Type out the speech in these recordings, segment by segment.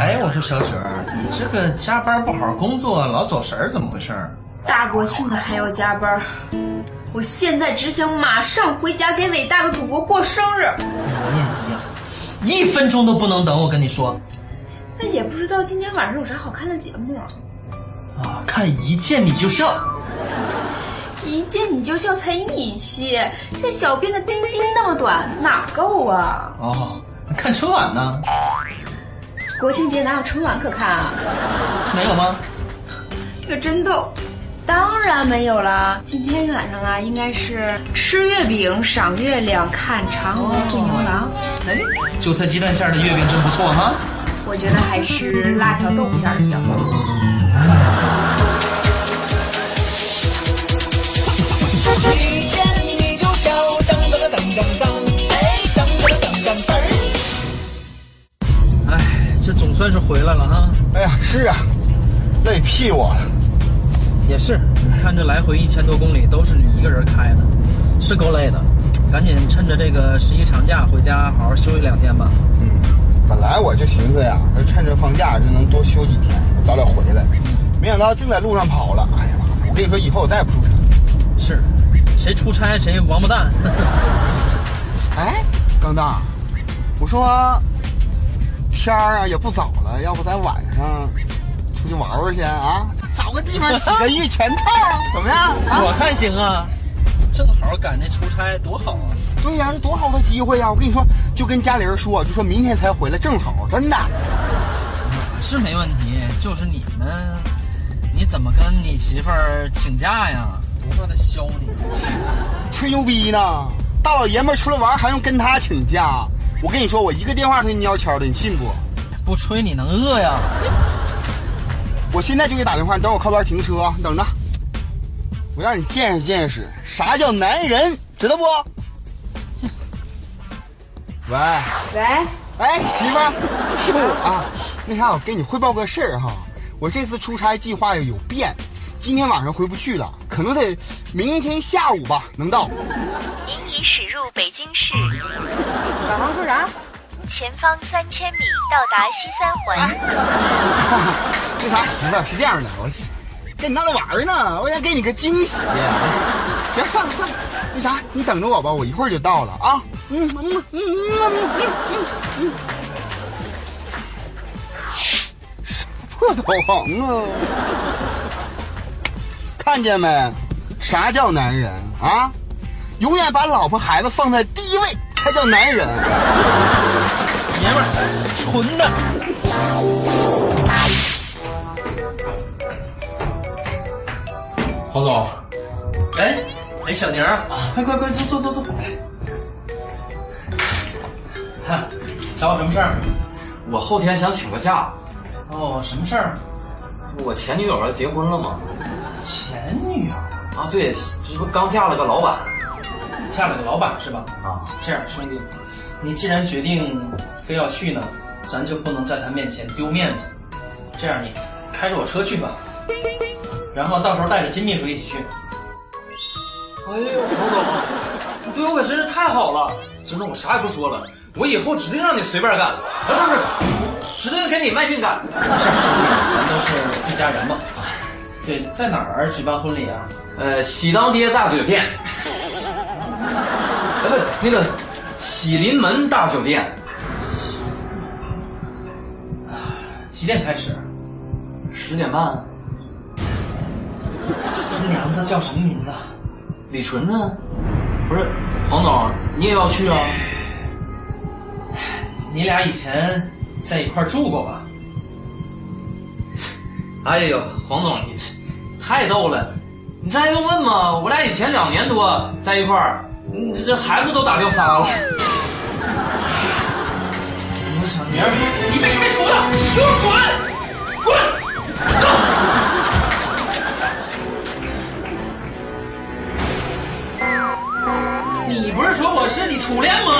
哎，我说小雪儿，你这个加班不好好工作，老走神儿，怎么回事儿？大国庆的还要加班，我现在只想马上回家给伟大的祖国过生日。我念一样，一分钟都不能等。我跟你说，那也不知道今天晚上有啥好看的节目。啊，看一见你就笑。一见你就笑才一期，这小编的钉钉那么短，哪够啊？哦，看春晚呢？国庆节哪有春晚可看啊？没有吗？这个真逗，当然没有啦。今天晚上啊，应该是吃月饼、赏月亮、看嫦娥追牛郎。哎，韭菜鸡蛋馅的月饼真不错哈。我觉得还是辣条豆腐馅的比较好。算是回来了哈。哎呀，是啊，累屁我了。也是，看这来回一千多公里都是你一个人开的，是够累的。赶紧趁着这个十一长假回家好好休息两天吧。嗯，本来我就寻思呀，趁着放假就能多休几天，早点回来。没想到净在路上跑了。哎呀妈！我跟你说，以后我再也不出差。是，谁出差谁王八蛋。哎，刚大，我说天儿啊也不早了，要不咱晚上出去玩玩去啊？找个地方洗个浴全套，怎么样？啊？我看行啊，正好赶那出差，多好啊！对呀，这多好的机会呀！我跟你说，就跟家里人说，就说明天才回来，正好，真的。我是没问题，就是你们，你怎么跟你媳妇儿请假呀？不怕她削你？吹牛逼呢！大老爷们儿出来玩还用跟他请假？我跟你说，我一个电话他就尿悄的，你信不？不吹你能饿呀？我现在就给你打电话，你等我靠边停车，你等着。我让你见识见识啥叫男人，知道不？喂喂，哎，媳妇儿，是我啊。那啥，我跟你汇报个事儿哈，我这次出差计划有变，今天晚上回不去了，可能得明天下午吧能到。您已驶入北京市，导航说啥？前方三千米到达西三环。那啥，媳妇儿是这样的，我跟你闹着玩呢，我想给你个惊喜。行，算了算了，那啥，你等着我吧，我一会儿就到了啊。嗯嗯嗯嗯嗯嗯嗯。什么导航啊？看见没？啥叫男人啊？永远把老婆孩子放在第一位才叫男人。爷们儿，纯的。黄总，哎，哎，小宁啊，快快快，坐坐坐坐。哈，找我什么事儿？我后天想请个假。哦，什么事儿？我前女友要结婚了吗？前女友啊，对，这不刚嫁了个老板。嫁了个老板是吧？啊，这样，兄弟，你既然决定非要去呢，咱就不能在他面前丢面子。这样，你开着我车去吧，然后到时候带着金秘书一起去。哎呦，黄总，你对我可真是太好了！真的，我啥也不说了，我以后指定让你随便干，啊，不是，指定给你卖命干。是兄弟，咱都是自家人嘛。对，在哪儿举办婚礼啊？呃，喜当爹大酒店。哎，不，那个喜临门大酒店。几点开始？十点半。新娘子叫什么名字？李纯呢？不是，黄总，你也要去啊？你俩以前在一块住过吧？哎呦，黄总，你这太逗了！你这还用问吗？我俩以前两年多在一块儿，这这孩子都打掉仨了。我小明，你被开除了，给我滚！滚！走！你不是说我是你初恋吗？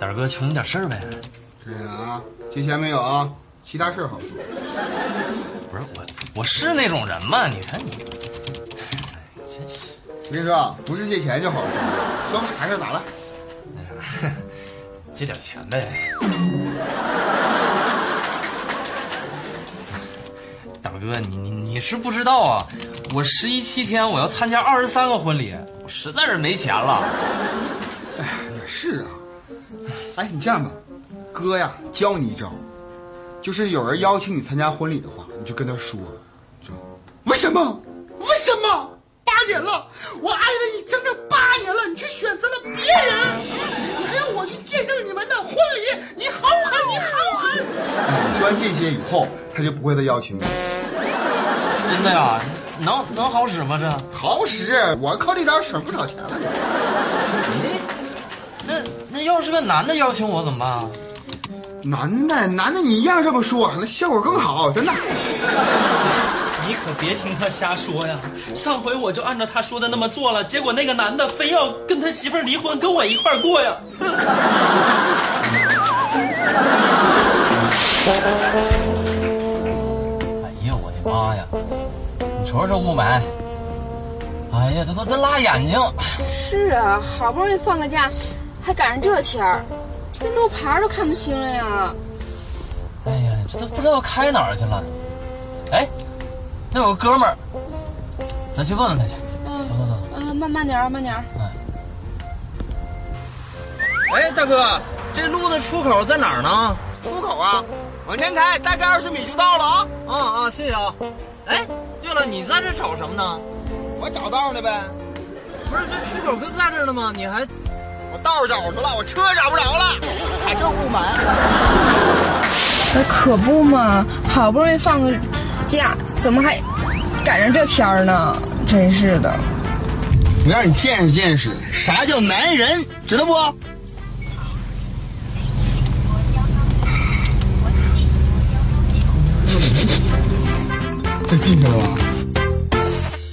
胆儿哥求你点事儿呗。是啊，借钱没有啊？其他事儿好说。不是我，我是那种人吗？你看你，真是。我跟你说啊，不是借钱就好说。说吧，啥事儿咋了？借点钱呗。胆儿哥，你你你是不知道啊，我十一七天我要参加二十三个婚礼，我实在是没钱了。哎也是啊。哎，你这样吧，哥呀，教你一招，就是有人邀请你参加婚礼的话，你就跟他说，说为什么？为什么？八年了，我爱了你整整八年了，你却选择了别人，你还要我去见证你们的婚礼，你好狠，你好狠！哎，你说完这些以后，他就不会再邀请你。真的呀？能能好使吗？这？好使，我靠这招省不少钱了。那那要是个男的邀请我怎么办啊？男的，男的，你一样这么说，那效果更好，真的。你可别听他瞎说呀！上回我就按照他说的那么做了，结果那个男的非要跟他媳妇儿离婚，跟我一块儿过呀。哎呀，我的妈呀！你瞅瞅这雾霾，哎呀，这都这辣眼睛。是啊，好不容易放个假，还赶上这天儿，这路牌都看不清了呀。哎呀，这都不知道开哪儿去了。哎，那有个哥们儿，咱去问问他去。嗯走走走。嗯，慢慢点儿，慢点儿。哎，大哥，这路的出口在哪儿呢？出口啊，往前开，大概二十米就到了啊。啊啊，谢谢啊。哎，对了，你在这找什么呢？我找道呢呗，不是，这出口不在这儿呢吗？你还我道找着了，我车找不着了，还这雾霾。哎，可不嘛，好不容易放个假，怎么还赶上这天儿呢？真是的。我让你见识见识啥叫男人，知道不？这进去了吧？